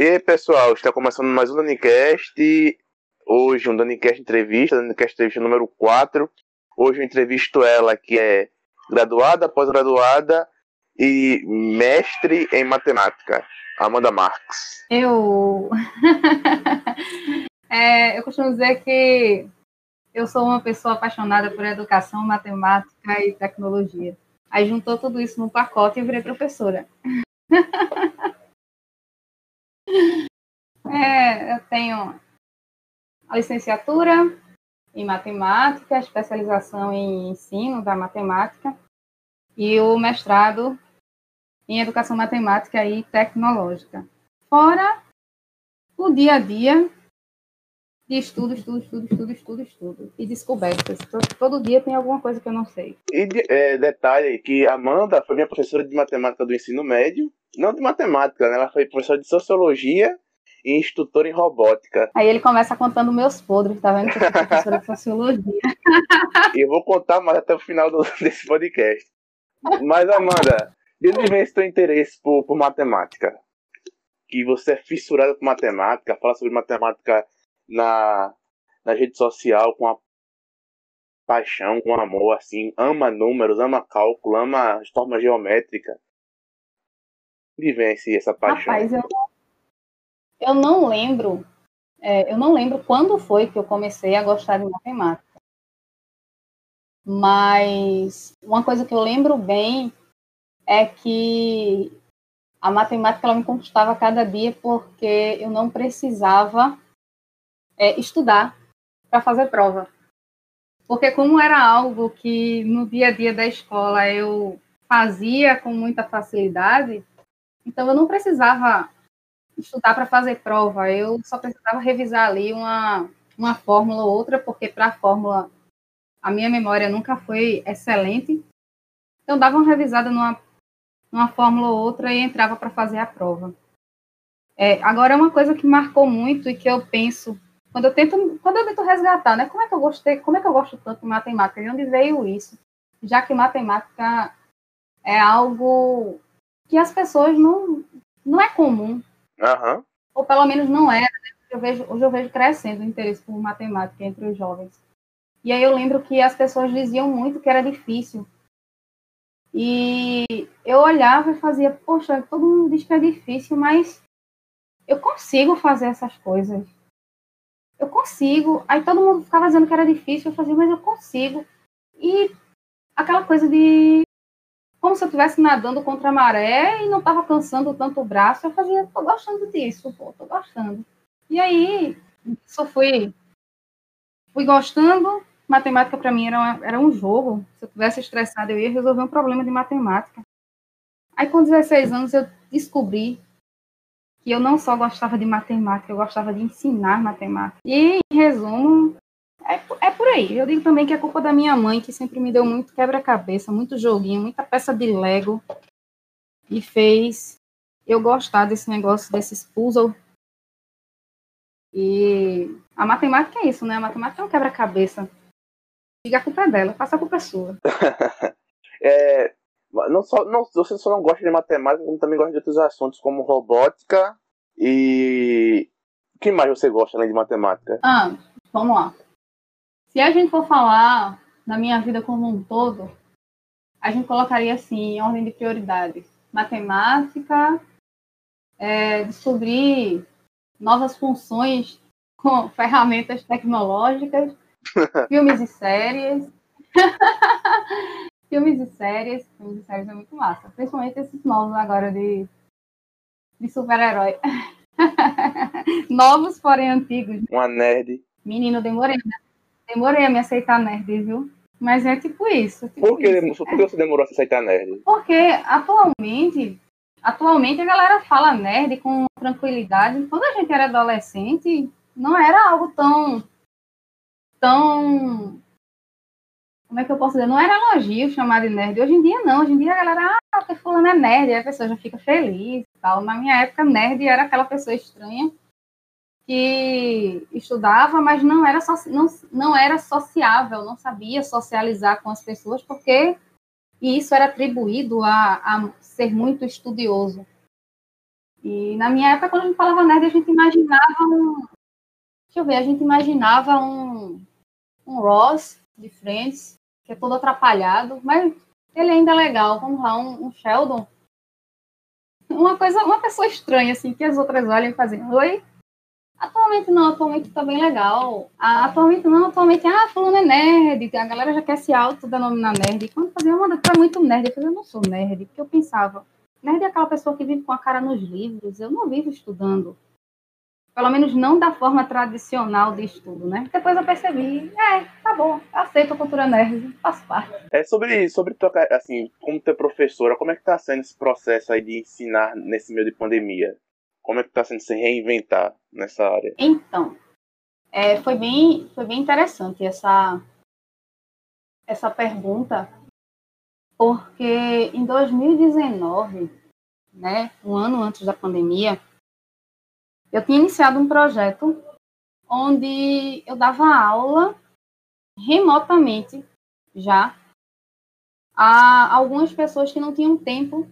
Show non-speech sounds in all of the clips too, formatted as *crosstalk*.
E aí, pessoal, está começando mais um Danicast. Hoje, um Danicast entrevista, Danicast entrevista número 4. Hoje eu entrevisto ela, que é graduada, pós-graduada e mestre em matemática, Amanda Marques. Eu. *laughs* é, eu costumo dizer que eu sou uma pessoa apaixonada por educação, matemática e tecnologia. Aí juntou tudo isso no pacote e virei professora. *laughs* É, eu tenho a licenciatura em matemática, a especialização em ensino da matemática e o mestrado em educação matemática e tecnológica. Fora o dia a dia de estudo, estudo, estudo, estudo, estudo, estudo e descobertas. Todo, todo dia tem alguma coisa que eu não sei. E é, detalhe que Amanda foi minha professora de matemática do ensino médio, não de matemática, né? Ela foi professora de sociologia e instrutor em robótica. Aí ele começa contando meus podres, tá vendo? Que eu sou professora de sociologia. *laughs* e eu vou contar mais até o final do, *laughs* desse podcast. Mas, Amanda, de onde vem esse teu interesse por, por matemática? Que você é fissurada por matemática, fala sobre matemática na, na rede social com a paixão, com amor, assim, ama números, ama cálculo, ama forma geométrica. De onde vem essa paixão? Rapaz, eu eu não lembro, é, eu não lembro quando foi que eu comecei a gostar de matemática. Mas uma coisa que eu lembro bem é que a matemática ela me conquistava cada dia porque eu não precisava é, estudar para fazer prova. Porque como era algo que no dia a dia da escola eu fazia com muita facilidade, então eu não precisava estudar para fazer prova, eu só precisava revisar ali uma, uma fórmula ou outra, porque para a fórmula a minha memória nunca foi excelente. Então, dava uma revisada numa, numa fórmula ou outra e entrava para fazer a prova. É, agora, uma coisa que marcou muito e que eu penso, quando eu tento, quando eu tento resgatar, né, como é que eu gostei, como é que eu gosto tanto de matemática? De onde veio isso? Já que matemática é algo que as pessoas não, não é comum. Uhum. Ou pelo menos não era. Né? Eu vejo, hoje eu vejo crescendo o interesse por matemática entre os jovens. E aí eu lembro que as pessoas diziam muito que era difícil. E eu olhava e fazia, poxa, todo mundo diz que é difícil, mas eu consigo fazer essas coisas. Eu consigo. Aí todo mundo ficava dizendo que era difícil, eu fazia, mas eu consigo. E aquela coisa de como se eu estivesse nadando contra a maré e não estava cansando tanto o braço. Eu fazia, tô gostando disso, pô, tô gostando. E aí, só fui, fui gostando. Matemática para mim era, era um jogo. Se eu tivesse estressado, eu ia resolver um problema de matemática. Aí, com 16 anos, eu descobri que eu não só gostava de matemática, eu gostava de ensinar matemática. E, em resumo, é, é por aí. Eu digo também que é culpa da minha mãe, que sempre me deu muito quebra-cabeça, muito joguinho, muita peça de Lego. E fez eu gostar desse negócio, desses puzzles. E a matemática é isso, né? A matemática é um quebra-cabeça. Diga a culpa é dela, passa a culpa é sua. *laughs* é, não só, não, você só não gosta de matemática, como também gosta de outros assuntos, como robótica e. O que mais você gosta além de matemática? Ah, vamos lá. Se a gente for falar na minha vida como um todo, a gente colocaria assim, em ordem de prioridade: matemática, é, descobrir novas funções com *laughs* ferramentas tecnológicas, *laughs* filmes e séries. *laughs* filmes e séries, filmes e séries é muito massa, principalmente esses novos agora de, de super-herói. *laughs* Novos, porém antigos. Uma nerd. Menino, demorei, né? Demorei a me aceitar nerd, viu? Mas é tipo isso. Tipo por, que, isso. por que você demorou a se aceitar nerd? Porque atualmente, atualmente a galera fala nerd com tranquilidade. Quando a gente era adolescente, não era algo tão. tão. Como é que eu posso dizer? Não era elogio chamar de nerd. Hoje em dia, não. Hoje em dia a galera, ah, que fulano é nerd, aí a pessoa já fica feliz e tal. Na minha época, nerd era aquela pessoa estranha que estudava, mas não era, so, não, não era sociável, não sabia socializar com as pessoas, porque e isso era atribuído a, a ser muito estudioso. E na minha época, quando a gente falava nerd, a gente imaginava um. Deixa eu ver, a gente imaginava um, um Ross de Friends, que é todo atrapalhado, mas ele ainda é legal. Vamos lá, um, um Sheldon. Uma coisa, uma pessoa estranha, assim, que as outras olham e fazem, oi? Atualmente não, atualmente tá bem legal. Ah, atualmente não, atualmente, ah, falando é nerd, a galera já quer se auto-denominar nerd. Quando fazia, uma tu é muito nerd, eu falei, eu não sou nerd, porque eu pensava, nerd é aquela pessoa que vive com a cara nos livros, eu não vivo estudando. Pelo menos não da forma tradicional de estudo, né? Depois eu percebi, é, tá bom, aceito a cultura nerd, faz parte. É sobre, sobre tua, assim, como tu é professora, como é que tá sendo esse processo aí de ensinar nesse meio de pandemia? Como é que tá sendo se reinventar nessa área? Então, é, foi, bem, foi bem interessante essa, essa pergunta, porque em 2019, né, um ano antes da pandemia, eu tinha iniciado um projeto onde eu dava aula remotamente já a algumas pessoas que não tinham tempo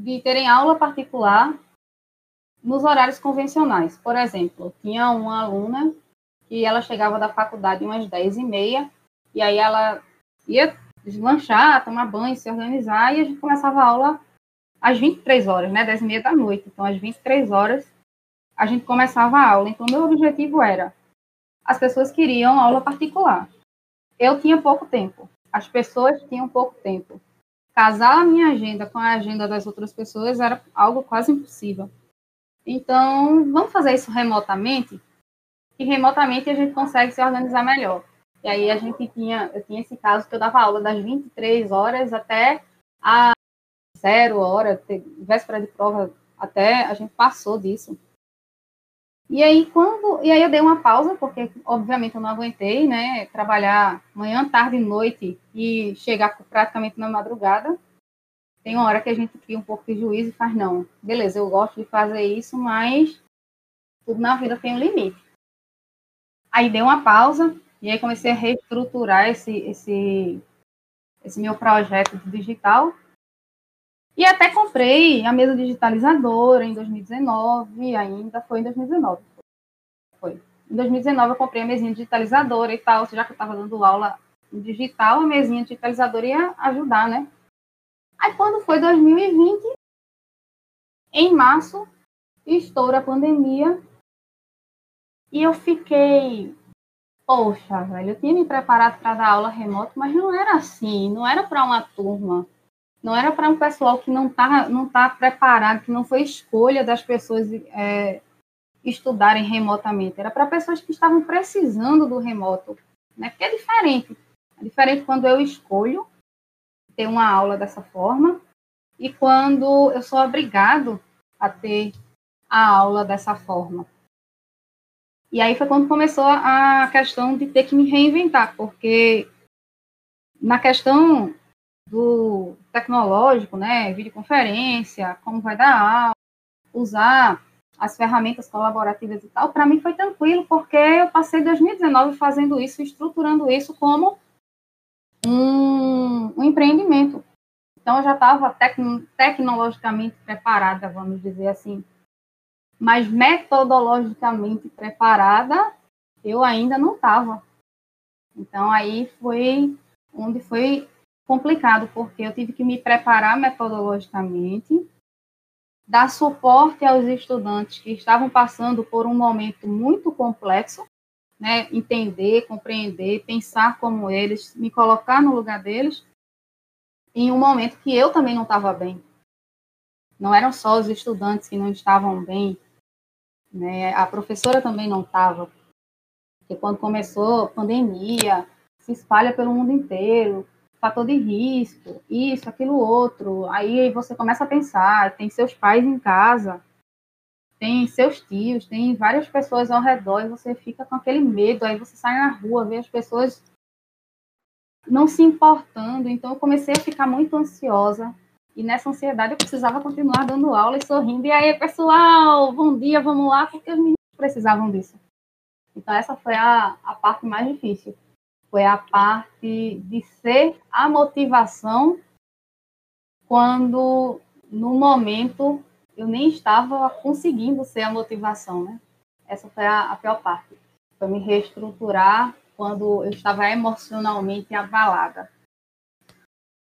de terem aula particular nos horários convencionais. Por exemplo, tinha uma aluna que ela chegava da faculdade umas 10 e meia, e aí ela ia deslanchar, tomar banho, se organizar, e a gente começava a aula às 23 horas, né, 10 e meia da noite. Então, às 23 horas, a gente começava a aula. Então, meu objetivo era, as pessoas queriam aula particular. Eu tinha pouco tempo, as pessoas tinham pouco tempo. Casar a minha agenda com a agenda das outras pessoas era algo quase impossível. Então, vamos fazer isso remotamente? E remotamente a gente consegue se organizar melhor. E aí a gente tinha, eu tinha esse caso que eu dava aula das 23 horas até a zero hora, véspera de prova, até a gente passou disso. E aí quando, e aí eu dei uma pausa porque obviamente eu não aguentei, né, trabalhar manhã, tarde e noite e chegar praticamente na madrugada tem uma hora que a gente cria um pouco de juízo e faz, não, beleza, eu gosto de fazer isso, mas tudo na vida tem um limite. Aí dei uma pausa e aí comecei a reestruturar esse, esse, esse meu projeto digital. E até comprei a mesa digitalizadora em 2019, ainda foi em 2019. Foi. Em 2019 eu comprei a mesinha digitalizadora e tal, já que eu estava dando aula digital, a mesinha digitalizadora ia ajudar, né? Aí quando foi 2020, em março, estoura a pandemia e eu fiquei, poxa, velho, eu tinha me preparado para dar aula remoto, mas não era assim, não era para uma turma, não era para um pessoal que não está não tá preparado, que não foi escolha das pessoas é, estudarem remotamente, era para pessoas que estavam precisando do remoto, né? Porque é diferente. É diferente quando eu escolho ter uma aula dessa forma e quando eu sou obrigado a ter a aula dessa forma. E aí foi quando começou a questão de ter que me reinventar, porque na questão do tecnológico, né, videoconferência, como vai dar aula, usar as ferramentas colaborativas e tal, para mim foi tranquilo, porque eu passei 2019 fazendo isso, estruturando isso como um, um empreendimento. Então, eu já estava tec tecnologicamente preparada, vamos dizer assim. Mas metodologicamente preparada, eu ainda não estava. Então, aí foi onde foi complicado, porque eu tive que me preparar metodologicamente, dar suporte aos estudantes que estavam passando por um momento muito complexo, né, entender, compreender, pensar como eles, me colocar no lugar deles, em um momento que eu também não estava bem. Não eram só os estudantes que não estavam bem, né, a professora também não estava. Porque quando começou a pandemia, se espalha pelo mundo inteiro, fator de risco, isso, aquilo, outro. Aí você começa a pensar, tem seus pais em casa, tem seus tios, tem várias pessoas ao redor e você fica com aquele medo. Aí você sai na rua, vê as pessoas não se importando. Então eu comecei a ficar muito ansiosa. E nessa ansiedade eu precisava continuar dando aula e sorrindo. E aí, pessoal, bom dia, vamos lá, porque os meninos precisavam disso. Então essa foi a, a parte mais difícil. Foi a parte de ser a motivação quando, no momento, eu nem estava conseguindo ser a motivação, né? Essa foi a, a pior parte. Foi me reestruturar quando eu estava emocionalmente abalada.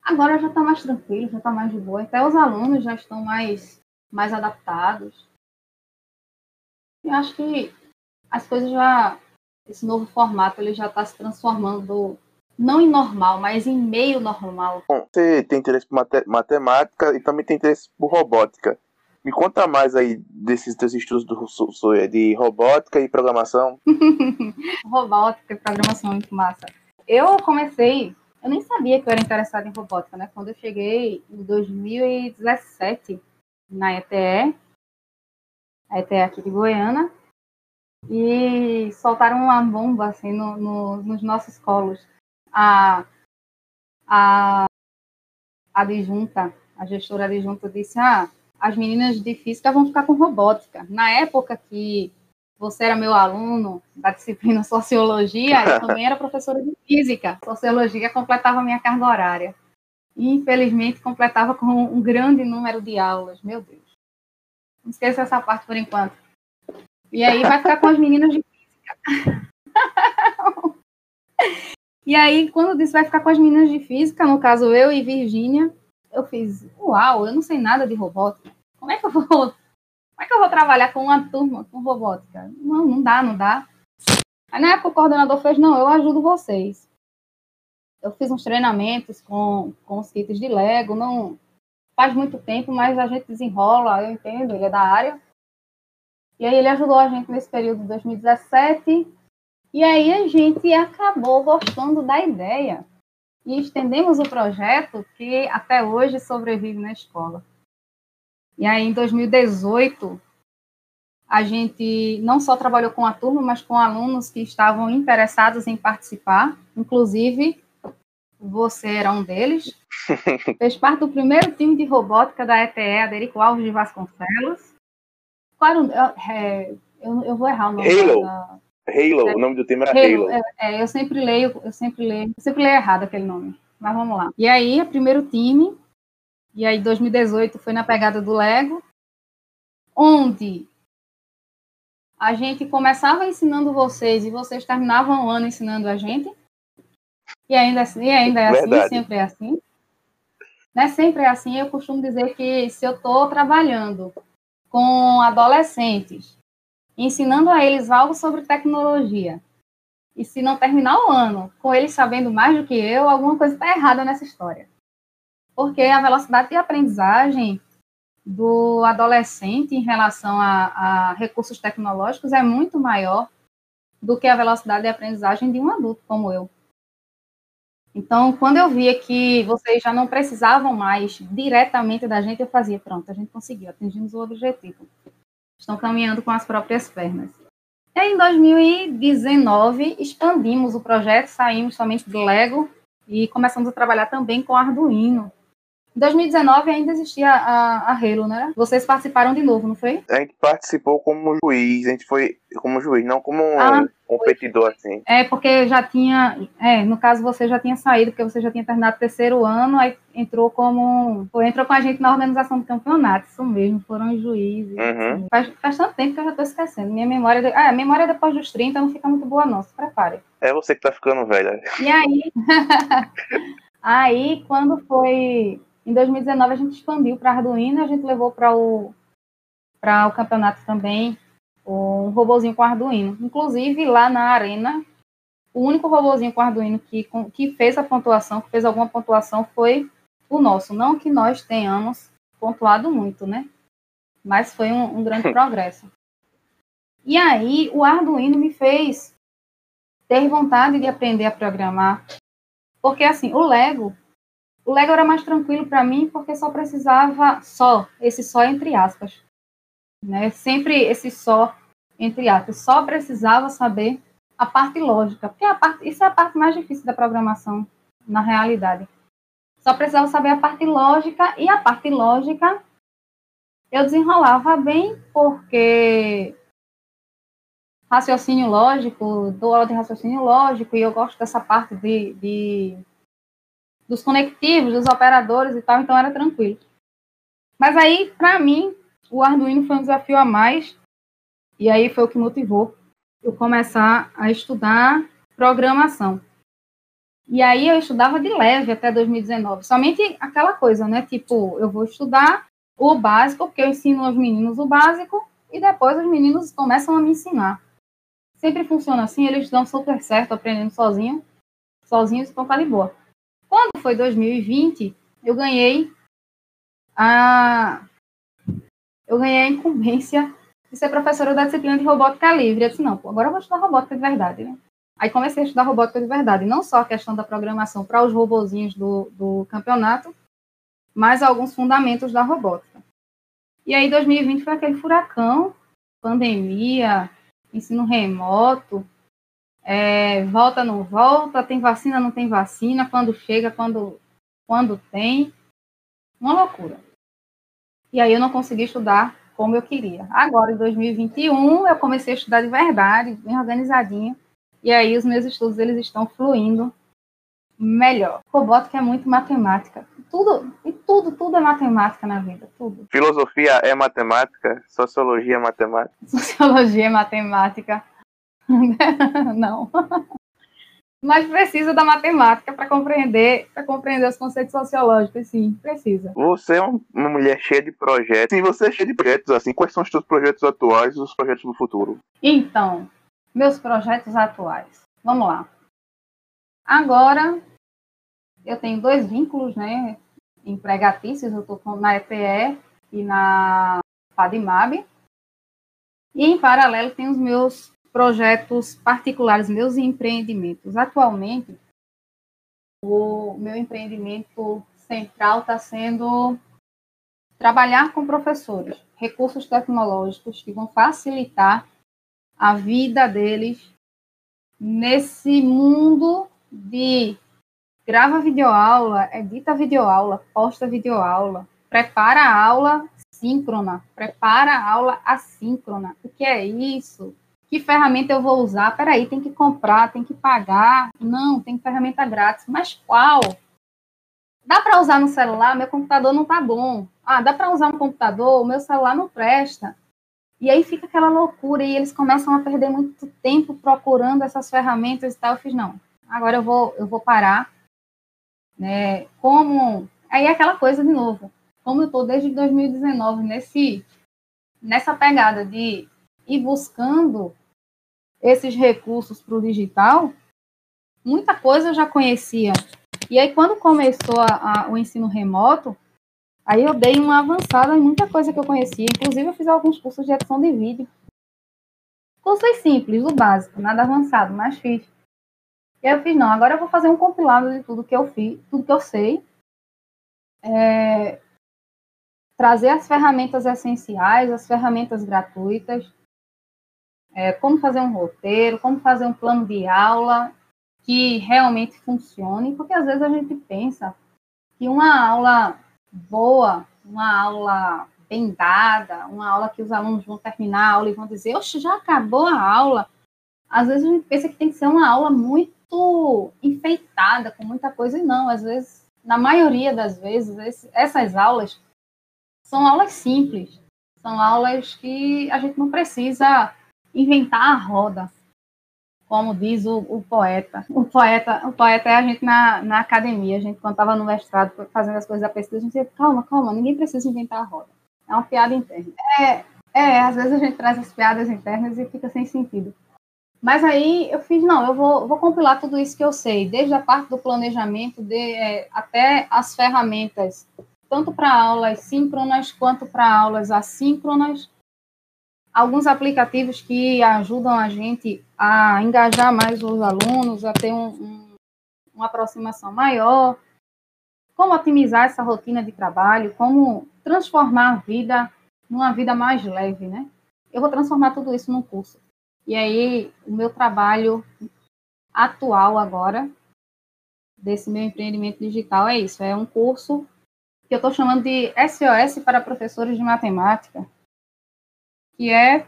Agora já está mais tranquilo, já está mais de boa. Até os alunos já estão mais, mais adaptados. Eu acho que as coisas já. Esse novo formato ele já está se transformando não em normal, mas em meio normal. Bom, você tem interesse por matemática e também tem interesse por robótica. Me conta mais aí desses teus estudos do, de robótica e programação. *laughs* robótica e programação muito massa. Eu comecei, eu nem sabia que eu era interessada em robótica, né? Quando eu cheguei em 2017 na ETE, a ETE aqui de Goiânia, e soltaram uma bomba assim no, no, nos nossos colos. A, a, a adjunta, a gestora adjunta disse, ah, as meninas de física vão ficar com robótica. Na época que você era meu aluno da disciplina *laughs* sociologia, eu também era professora de física. Sociologia completava minha carga horária. Infelizmente, completava com um grande número de aulas. Meu Deus. Não esqueça essa parte por enquanto. E aí vai ficar com as meninas de física. *laughs* e aí, quando disse vai ficar com as meninas de física, no caso eu e Virgínia, eu fiz, uau, eu não sei nada de robótica. Como é que eu vou, *laughs* como é que eu vou trabalhar com uma turma com robótica? Não, não dá, não dá. Aí na época o coordenador fez, não, eu ajudo vocês. Eu fiz uns treinamentos com, com os kits de Lego, não faz muito tempo, mas a gente desenrola, eu entendo, ele é da área. E aí ele ajudou a gente nesse período de 2017. E aí a gente acabou gostando da ideia e estendemos o projeto que até hoje sobrevive na escola. E aí, em 2018, a gente não só trabalhou com a turma, mas com alunos que estavam interessados em participar, inclusive você era um deles. *laughs* Fez parte do primeiro time de robótica da ETE, Aderico Alves de Vasconcelos. Claro, é, eu, eu, vou errar o nome. Halo. Da, Halo, é, o nome do time era Halo. Halo. É, é, eu sempre leio, eu sempre leio, eu sempre leio errado aquele nome. Mas vamos lá. E aí, o primeiro time, e aí 2018 foi na pegada do Lego, onde a gente começava ensinando vocês e vocês terminavam o ano ensinando a gente. E ainda, assim, e ainda é assim, Verdade. sempre é assim. Né? Sempre é assim. Eu costumo dizer que se eu estou trabalhando com adolescentes ensinando a eles algo sobre tecnologia. E se não terminar o ano com eles sabendo mais do que eu, alguma coisa está errada nessa história. Porque a velocidade de aprendizagem do adolescente em relação a, a recursos tecnológicos é muito maior do que a velocidade de aprendizagem de um adulto como eu. Então, quando eu via que vocês já não precisavam mais diretamente da gente, eu fazia, pronto, a gente conseguiu, atingimos o objetivo estão caminhando com as próprias pernas. E aí, em 2019, expandimos o projeto, saímos somente do Lego e começamos a trabalhar também com Arduino. Em 2019 ainda existia a, a Halo, né? Vocês participaram de novo, não foi? A gente participou como juiz, a gente foi como juiz, não como ah, competidor, assim. É, porque já tinha. É, no caso você já tinha saído, porque você já tinha terminado o terceiro ano, aí entrou como. Foi, entrou com a gente na organização do campeonato, isso mesmo, foram os juízes. Uhum. Assim. Faz, faz tanto tempo que eu já tô esquecendo. Minha memória. Ah, a memória depois dos 30 não fica muito boa, não. Se prepare. É você que tá ficando velha. E aí. *laughs* aí, quando foi em 2019 a gente expandiu para Arduino, a gente levou para o para o campeonato também um robozinho com Arduino. Inclusive lá na arena, o único robozinho com Arduino que, que fez a pontuação, que fez alguma pontuação foi o nosso. Não que nós tenhamos pontuado muito, né? Mas foi um, um grande *laughs* progresso. E aí o Arduino me fez ter vontade de aprender a programar, porque assim o Lego o Lego era mais tranquilo para mim porque só precisava só, esse só entre aspas. Né? Sempre esse só entre aspas. Só precisava saber a parte lógica, porque a parte, isso é a parte mais difícil da programação na realidade. Só precisava saber a parte lógica e a parte lógica eu desenrolava bem porque raciocínio lógico, dou aula de raciocínio lógico e eu gosto dessa parte de, de dos conectivos, dos operadores e tal, então era tranquilo. Mas aí, para mim, o Arduino foi um desafio a mais, e aí foi o que motivou eu começar a estudar programação. E aí eu estudava de leve até 2019, somente aquela coisa, né? Tipo, eu vou estudar o básico, porque eu ensino aos meninos o básico, e depois os meninos começam a me ensinar. Sempre funciona assim, eles dão super certo aprendendo sozinho, sozinhos, então tá de boa. Quando foi 2020, eu ganhei a eu ganhei a incumbência de ser professora da disciplina de robótica livre. Eu disse, não, pô, agora eu vou estudar robótica de verdade, né? Aí comecei a estudar robótica de verdade, não só a questão da programação para os robozinhos do, do campeonato, mas alguns fundamentos da robótica. E aí 2020 foi aquele furacão, pandemia, ensino remoto, é, volta, não volta, tem vacina, não tem vacina, quando chega, quando, quando tem. Uma loucura. E aí eu não consegui estudar como eu queria. Agora, em 2021, eu comecei a estudar de verdade, bem organizadinho. E aí os meus estudos eles estão fluindo melhor. Robótica é muito matemática. Tudo, e tudo, tudo é matemática na vida, tudo. Filosofia é matemática, sociologia é matemática. *laughs* Sociologia é matemática. *laughs* Não. Mas precisa da matemática para compreender, para compreender os conceitos sociológicos, sim, precisa. Você é uma mulher cheia de projetos. Sim, você é cheia de projetos, assim. Quais são os seus projetos atuais e os projetos do futuro? Então, meus projetos atuais. Vamos lá. Agora, eu tenho dois vínculos, né, empregatícios. Eu estou na EPE e na FADIMAB. E, em paralelo, tem os meus projetos particulares, meus empreendimentos. Atualmente, o meu empreendimento central está sendo trabalhar com professores, recursos tecnológicos que vão facilitar a vida deles nesse mundo de grava videoaula, edita videoaula, posta videoaula, prepara aula síncrona, prepara aula assíncrona. O que é isso? Que ferramenta eu vou usar? Peraí, tem que comprar, tem que pagar. Não, tem ferramenta grátis. Mas qual? Dá para usar no celular? Meu computador não tá bom. Ah, dá para usar no computador? O meu celular não presta. E aí fica aquela loucura e eles começam a perder muito tempo procurando essas ferramentas e tal. Eu fiz, não, agora eu vou, eu vou parar. Né? Como. Aí é aquela coisa de novo. Como eu estou desde 2019 nesse, nessa pegada de ir buscando esses recursos para o digital, muita coisa eu já conhecia. E aí, quando começou a, a, o ensino remoto, aí eu dei uma avançada em muita coisa que eu conhecia. Inclusive, eu fiz alguns cursos de edição de vídeo. Cursos simples, o básico, nada avançado, mas fiz. E aí eu fiz, não, agora eu vou fazer um compilado de tudo que eu fiz, tudo que eu sei. É, trazer as ferramentas essenciais, as ferramentas gratuitas, é, como fazer um roteiro, como fazer um plano de aula que realmente funcione, porque às vezes a gente pensa que uma aula boa, uma aula bem dada, uma aula que os alunos vão terminar a aula e vão dizer, oxe, já acabou a aula. Às vezes a gente pensa que tem que ser uma aula muito enfeitada, com muita coisa, e não, às vezes, na maioria das vezes, essas aulas são aulas simples, são aulas que a gente não precisa inventar a roda, como diz o, o, poeta. O poeta, o poeta é a gente na, na academia, a gente quando estava no mestrado fazendo as coisas da pesquisa, a gente dizia, calma, calma, ninguém precisa inventar a roda. É uma piada interna. É, é, às vezes a gente traz as piadas internas e fica sem sentido. Mas aí eu fiz, não, eu vou, vou compilar tudo isso que eu sei, desde a parte do planejamento de, é, até as ferramentas, tanto para aulas síncronas quanto para aulas assíncronas, alguns aplicativos que ajudam a gente a engajar mais os alunos, a ter um, um, uma aproximação maior, como otimizar essa rotina de trabalho, como transformar a vida numa vida mais leve, né? Eu vou transformar tudo isso num curso. E aí, o meu trabalho atual agora, desse meu empreendimento digital, é isso: é um curso que eu estou chamando de SOS para professores de matemática, que é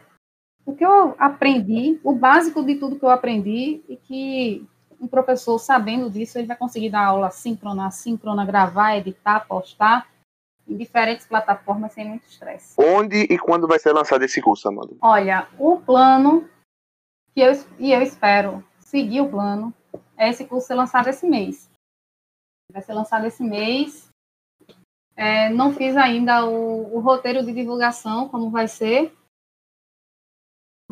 o que eu aprendi, o básico de tudo que eu aprendi, e que um professor, sabendo disso, ele vai conseguir dar aula síncrona, assíncrona, gravar, editar, postar, em diferentes plataformas sem muito estresse. Onde e quando vai ser lançado esse curso, Amanda? Olha, o plano que eu, e eu espero seguir o plano é esse curso ser lançado esse mês. Vai ser lançado esse mês. É, não fiz ainda o, o roteiro de divulgação, como vai ser,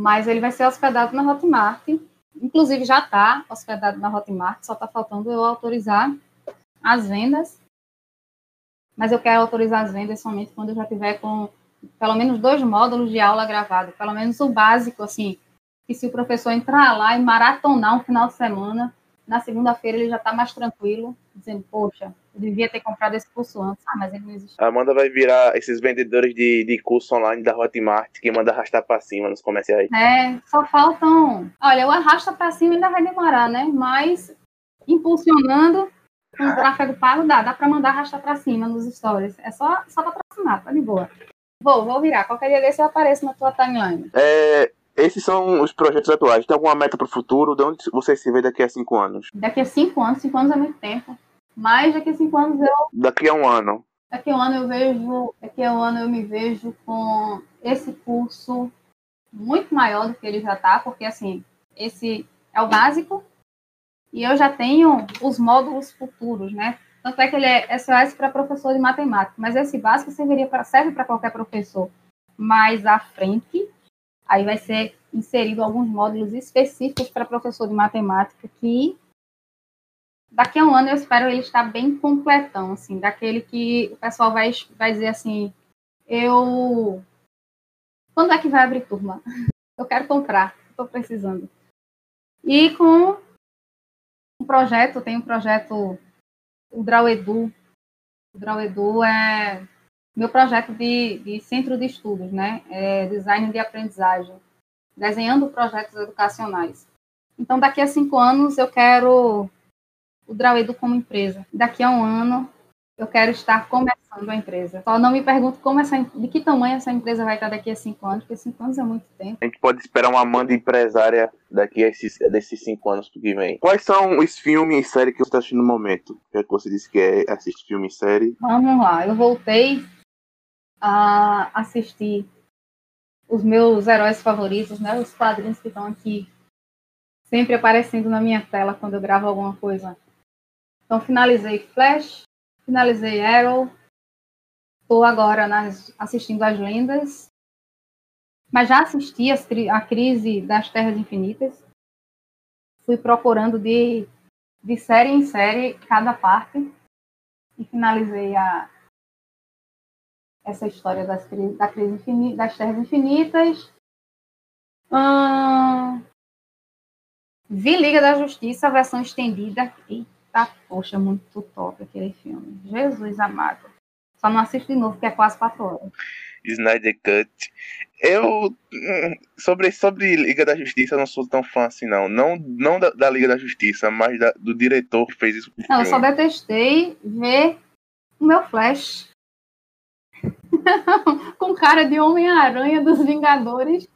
mas ele vai ser hospedado na Hotmart. Inclusive já está hospedado na Hotmart, só está faltando eu autorizar as vendas. Mas eu quero autorizar as vendas somente quando eu já tiver com pelo menos dois módulos de aula gravado, pelo menos o básico, assim, que se o professor entrar lá e maratonar um final de semana, na segunda-feira ele já está mais tranquilo, dizendo, poxa, eu devia ter comprado esse curso antes. Ah, mas ele não existe. A Amanda vai virar esses vendedores de, de curso online da Hotmart que manda arrastar para cima nos comerciais. É, só faltam. Olha, o arrasta para cima ainda vai demorar, né? Mas impulsionando com o tráfego pago dá, dá para mandar arrastar para cima nos stories. É só, só para aproximar, tá de boa. Vou, vou virar. Qualquer dia desse eu apareço na tua timeline. É, esses são os projetos atuais. Tem alguma meta para o futuro? De onde você se vê daqui a cinco anos? Daqui a cinco anos, cinco anos é muito tempo. Mas daqui a cinco anos eu. Daqui a um ano. Daqui a um ano eu vejo. Daqui a um ano eu me vejo com esse curso muito maior do que ele já está, porque assim, esse é o básico e eu já tenho os módulos futuros, né? Tanto é que ele é SOS para professor de matemática, mas esse básico serviria pra, serve para qualquer professor. Mais à frente, aí vai ser inserido alguns módulos específicos para professor de matemática que daqui a um ano eu espero ele estar bem completão, assim, daquele que o pessoal vai, vai dizer assim, eu quando é que vai abrir turma? *laughs* Eu quero comprar, estou precisando. E com um projeto, tem um projeto, o Drau Edu. O Drau Edu é meu projeto de, de centro de estudos, né? É design de aprendizagem, desenhando projetos educacionais. Então, daqui a cinco anos, eu quero o Drau Edu como empresa. Daqui a um ano, eu quero estar começando a empresa. Só não me pergunto como essa, de que tamanho essa empresa vai estar daqui a cinco anos, porque cinco anos é muito tempo. A gente pode esperar uma Amanda empresária daqui a esses, desses cinco anos que vem. Quais são os filmes e séries que você está assistindo no momento? Já que você disse que é assistir filme e série. Vamos lá, eu voltei a assistir os meus heróis favoritos, né? Os quadrinhos que estão aqui sempre aparecendo na minha tela quando eu gravo alguma coisa. Então finalizei Flash, finalizei Arrow, estou agora nas, assistindo As Lendas, mas já assisti a Crise das Terras Infinitas. Fui procurando de, de série em série cada parte e finalizei a, essa história das, da crise das Terras Infinitas. Hum, vi Liga da Justiça, versão estendida. Eita Tá, poxa, muito top aquele filme. Jesus amado. Só não assisto de novo, porque é quase quatro horas. Snyder Cut. Eu. Hum, sobre, sobre Liga da Justiça, eu não sou tão fã assim, não. Não, não da, da Liga da Justiça, mas da, do diretor que fez isso. Não, eu só detestei ver o meu Flash. *laughs* Com cara de Homem-Aranha dos Vingadores.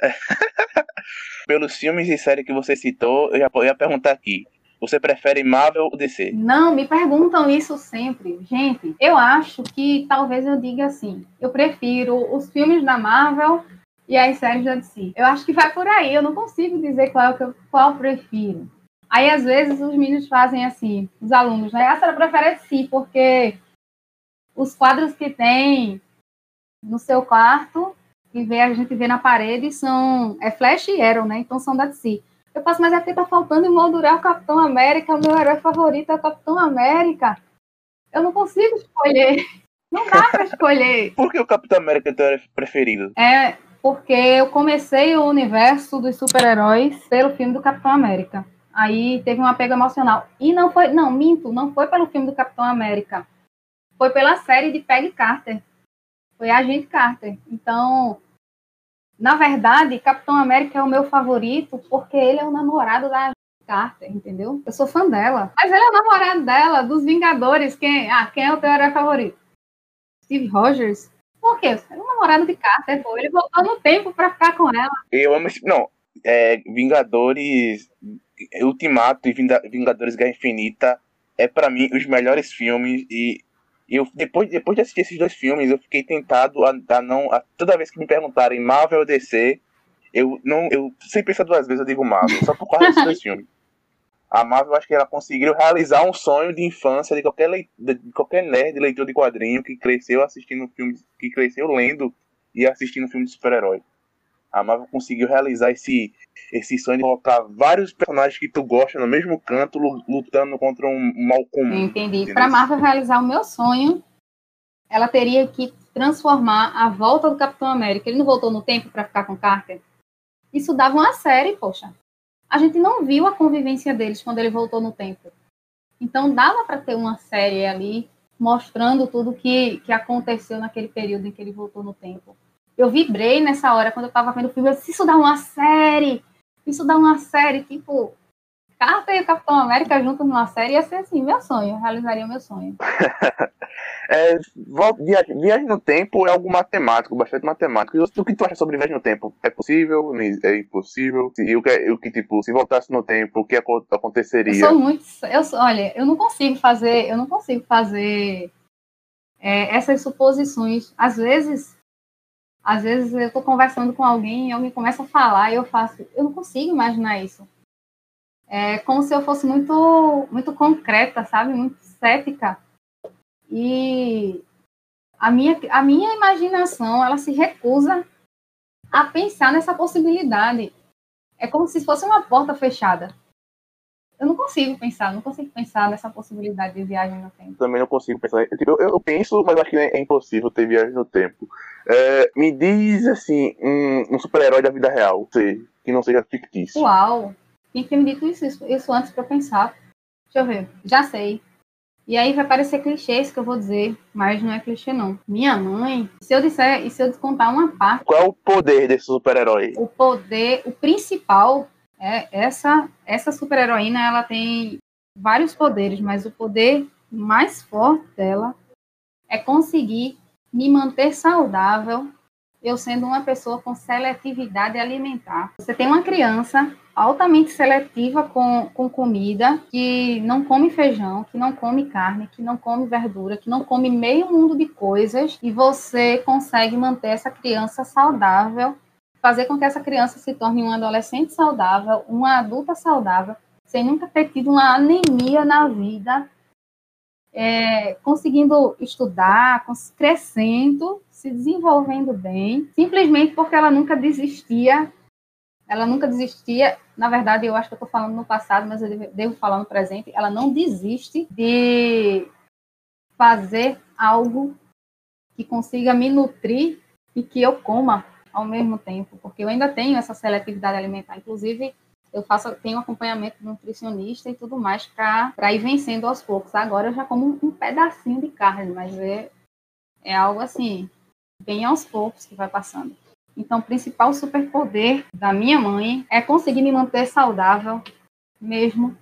*laughs* Pelos filmes e séries que você citou, eu já ia perguntar aqui. Você prefere Marvel ou DC? Não, me perguntam isso sempre. Gente, eu acho que talvez eu diga assim: eu prefiro os filmes da Marvel e as séries da DC. Eu acho que vai por aí, eu não consigo dizer qual, eu, qual eu prefiro. Aí, às vezes, os meninos fazem assim, os alunos, né? A senhora prefere DC, porque os quadros que tem no seu quarto, que vê, a gente vê na parede, são é Flash e Arrow, né? Então são da DC. Eu faço, mas é porque tá faltando emoldurar o Capitão América, o meu herói favorito é o Capitão América. Eu não consigo escolher. Não dá pra escolher. *laughs* Por que o Capitão América é teu preferido? É porque eu comecei o universo dos super-heróis pelo filme do Capitão América. Aí teve um apego emocional. E não foi, não, minto, não foi pelo filme do Capitão América. Foi pela série de Peggy Carter. Foi a Agente Carter. Então, na verdade, Capitão América é o meu favorito porque ele é o namorado da Carter, entendeu? Eu sou fã dela. Mas ele é o namorado dela, dos Vingadores. Quem, ah, quem é o teu herói favorito? Steve Rogers? Por quê? Ele é o namorado de Carter, pô. Ele voltou no tempo pra ficar com ela. Eu amo esse. Não, é, Vingadores Ultimato e Vingadores Guerra Infinita é para mim os melhores filmes e E eu, depois, depois de assistir esses dois filmes, eu fiquei tentado a, a não. A, toda vez que me perguntarem Marvel ou DC, eu não. Eu sem pensar duas vezes, eu digo Marvel, só por causa desses dois *laughs* filmes. A Marvel, acho que ela conseguiu realizar um sonho de infância de qualquer, leit de qualquer nerd leitor de quadrinho que cresceu assistindo filmes, que cresceu lendo e assistindo filmes de super-herói. A Marvel conseguiu realizar esse, esse sonho de colocar vários personagens que tu gosta no mesmo canto lutando contra um mal comum. Entendi. Para Marvel realizar o meu sonho, ela teria que transformar a volta do Capitão América. Ele não voltou no tempo para ficar com Carter? Isso dava uma série, poxa. A gente não viu a convivência deles quando ele voltou no tempo. Então dava para ter uma série ali mostrando tudo que, que aconteceu naquele período em que ele voltou no tempo. Eu vibrei nessa hora quando eu tava vendo o filme. Eu disse, isso dá uma série! Isso dá uma série, tipo, Carter e o Capitão América juntos numa série ia ser assim, meu sonho, realizaria o meu sonho. *laughs* é, viagem, viagem, no tempo é algo matemático, bastante matemático. E o que tu acha sobre viagem no tempo? É possível? É impossível? E o que, o que tipo, se voltasse no tempo, o que aconteceria? Eu sou muito. Eu, olha, eu não consigo fazer, eu não consigo fazer é, essas suposições. Às vezes às vezes eu estou conversando com alguém e alguém começa a falar e eu faço, eu não consigo imaginar isso. É como se eu fosse muito, muito concreta, sabe? Muito cética. E a minha, a minha imaginação, ela se recusa a pensar nessa possibilidade. É como se fosse uma porta fechada. Eu não consigo pensar, não consigo pensar nessa possibilidade de viagem no tempo. Também não consigo pensar. Tipo, eu, eu penso, mas acho que é impossível ter viagem no tempo. É, me diz, assim, um, um super-herói da vida real, sei, que não seja fictício. Uau! Quem tem me dito isso, isso, isso antes para pensar? Deixa eu ver. Já sei. E aí vai parecer clichê isso que eu vou dizer, mas não é clichê não. Minha mãe, se eu disser, e se eu contar uma parte. Qual é o poder desse super-herói? O poder, o principal é essa essa super-heroína, ela tem vários poderes, mas o poder mais forte dela é conseguir me manter saudável, eu sendo uma pessoa com seletividade alimentar. Você tem uma criança altamente seletiva com, com comida, que não come feijão, que não come carne, que não come verdura, que não come meio mundo de coisas, e você consegue manter essa criança saudável, fazer com que essa criança se torne uma adolescente saudável, uma adulta saudável, sem nunca ter tido uma anemia na vida, é, conseguindo estudar, crescendo, se desenvolvendo bem, simplesmente porque ela nunca desistia. Ela nunca desistia. Na verdade, eu acho que eu estou falando no passado, mas eu devo falar no presente. Ela não desiste de fazer algo que consiga me nutrir e que eu coma ao mesmo tempo, porque eu ainda tenho essa seletividade alimentar. Inclusive, eu faço, tenho acompanhamento nutricionista e tudo mais para ir vencendo aos poucos. Agora eu já como um pedacinho de carne, mas é, é algo assim, bem aos poucos que vai passando. Então, o principal superpoder da minha mãe é conseguir me manter saudável, mesmo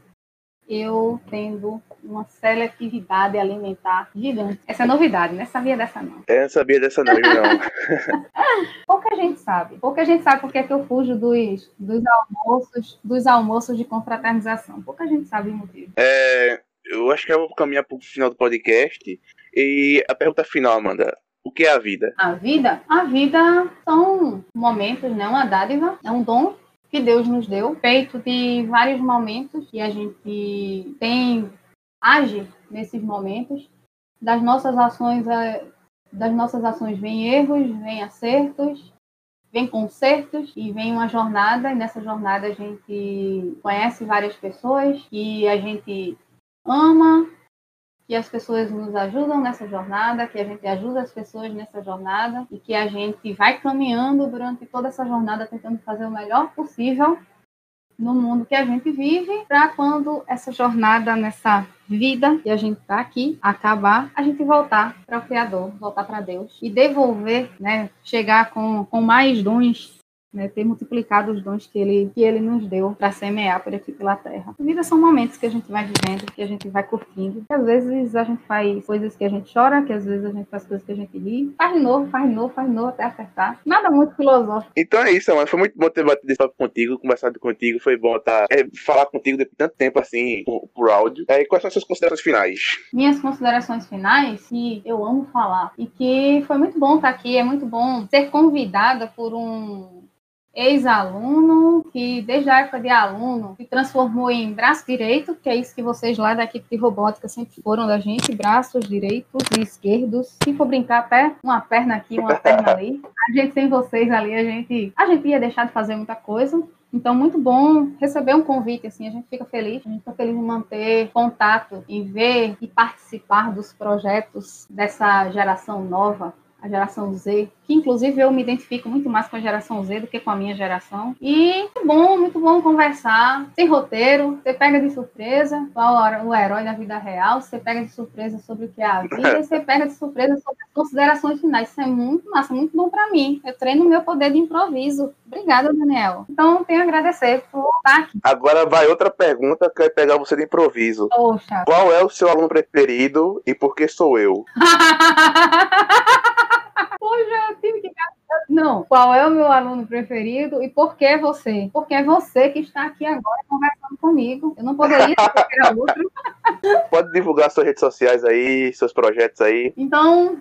eu tendo uma seletividade alimentar gigante. Essa é novidade, não sabia dessa não. É, não sabia dessa não, não. *laughs* *laughs* Pouca gente sabe. Pouca gente sabe porque é que eu fujo dos, dos almoços, dos almoços de confraternização. Pouca gente sabe o motivo. É, eu acho que eu vou caminhar para o final do podcast. E a pergunta final, Amanda. O que é a vida? A vida? A vida são momentos, né? Uma dádiva, é um dom que Deus nos deu, feito de vários momentos que a gente tem age nesses momentos. Das nossas ações, é, das nossas ações vem erros, vem acertos, vem concertos e vem uma jornada. E nessa jornada a gente conhece várias pessoas e a gente ama, que as pessoas nos ajudam nessa jornada, que a gente ajuda as pessoas nessa jornada e que a gente vai caminhando durante toda essa jornada tentando fazer o melhor possível no mundo que a gente vive, para quando essa jornada nessa vida que a gente está aqui acabar, a gente voltar para o Criador, voltar para Deus e devolver, né, chegar com, com mais dons né, ter multiplicado os dons que ele, que ele nos deu para semear por aqui pela terra. A vida são momentos que a gente vai vivendo, que a gente vai curtindo. Que às vezes a gente faz coisas que a gente chora, que às vezes a gente faz coisas que a gente ri. Faz de novo, faz de novo, faz de novo até acertar. Nada muito filosófico. Então é isso, mano. Foi muito bom ter batido esse papo contigo, conversado contigo. Foi bom tá, é, falar contigo depois de tanto tempo assim, por, por áudio. É, quais são as suas considerações finais? Minhas considerações finais, que eu amo falar, e que foi muito bom estar aqui, é muito bom ser convidada por um ex-aluno que, desde a época de aluno, se transformou em braço direito, que é isso que vocês lá da equipe de robótica sempre foram da gente, braços direitos e esquerdos. Se for brincar, até uma perna aqui, uma *laughs* perna ali. A gente sem vocês ali, a gente, a gente ia deixar de fazer muita coisa. Então, muito bom receber um convite, assim, a gente fica feliz, a gente fica feliz em manter contato, em ver e participar dos projetos dessa geração nova a geração Z, que inclusive eu me identifico muito mais com a geração Z do que com a minha geração. E muito bom, muito bom conversar, sem roteiro, você pega de surpresa qual o herói da vida real, você pega de surpresa sobre o que é a vida, e você pega de surpresa sobre as considerações finais. Isso é muito massa, muito bom para mim. Eu treino o meu poder de improviso. Obrigada, Daniel. Então, tenho a agradecer por estar aqui. Agora vai outra pergunta que vai pegar você de improviso. Poxa. Qual é o seu aluno preferido e por que sou eu? *laughs* Poxa, tive que. Não. Qual é o meu aluno preferido e por que você? Porque é você que está aqui agora conversando comigo. Eu não poderia ser *laughs* outro. Pode divulgar suas redes sociais aí, seus projetos aí. Então,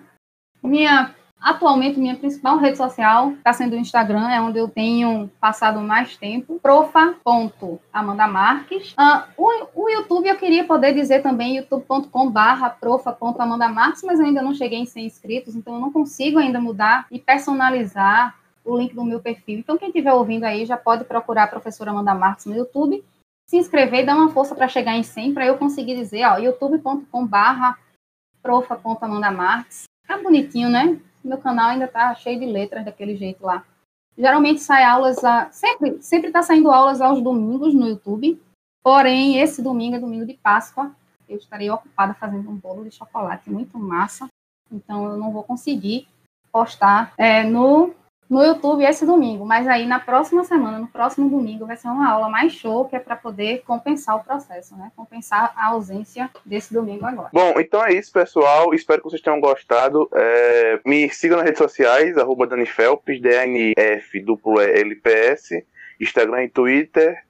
minha Atualmente, minha principal rede social está sendo o Instagram, é onde eu tenho passado mais tempo. profa.amandamarques. Uh, o, o YouTube eu queria poder dizer também youtube.com.br profa.amandamarques, mas eu ainda não cheguei em 100 inscritos, então eu não consigo ainda mudar e personalizar o link do meu perfil. Então, quem estiver ouvindo aí já pode procurar a professora Amanda Marques no YouTube, se inscrever e dar uma força para chegar em 100, para eu conseguir dizer, ó, youtube.com.br profa.amandamarques. Tá bonitinho, né? Meu canal ainda tá cheio de letras daquele jeito lá. Geralmente sai aulas, a, sempre sempre tá saindo aulas aos domingos no YouTube. Porém, esse domingo é domingo de Páscoa. Eu estarei ocupada fazendo um bolo de chocolate muito massa. Então, eu não vou conseguir postar é, no no YouTube esse domingo, mas aí na próxima semana, no próximo domingo, vai ser uma aula mais show, que é para poder compensar o processo, né? Compensar a ausência desse domingo agora. Bom, então é isso, pessoal. Espero que vocês tenham gostado. É... Me sigam nas redes sociais, arroba Dani Felps, DNF duplo LPS, Instagram e Twitter.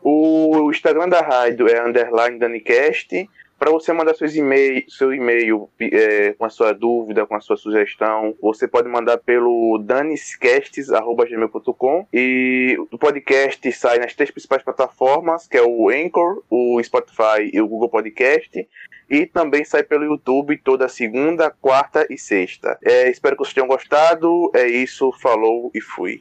O Instagram da rádio é underline DaniCast. Para você mandar seus e seu e-mail é, com a sua dúvida, com a sua sugestão, você pode mandar pelo daniscasts.gmail.com e o podcast sai nas três principais plataformas, que é o Anchor, o Spotify e o Google Podcast. E também sai pelo YouTube toda segunda, quarta e sexta. É, espero que vocês tenham gostado. É isso, falou e fui.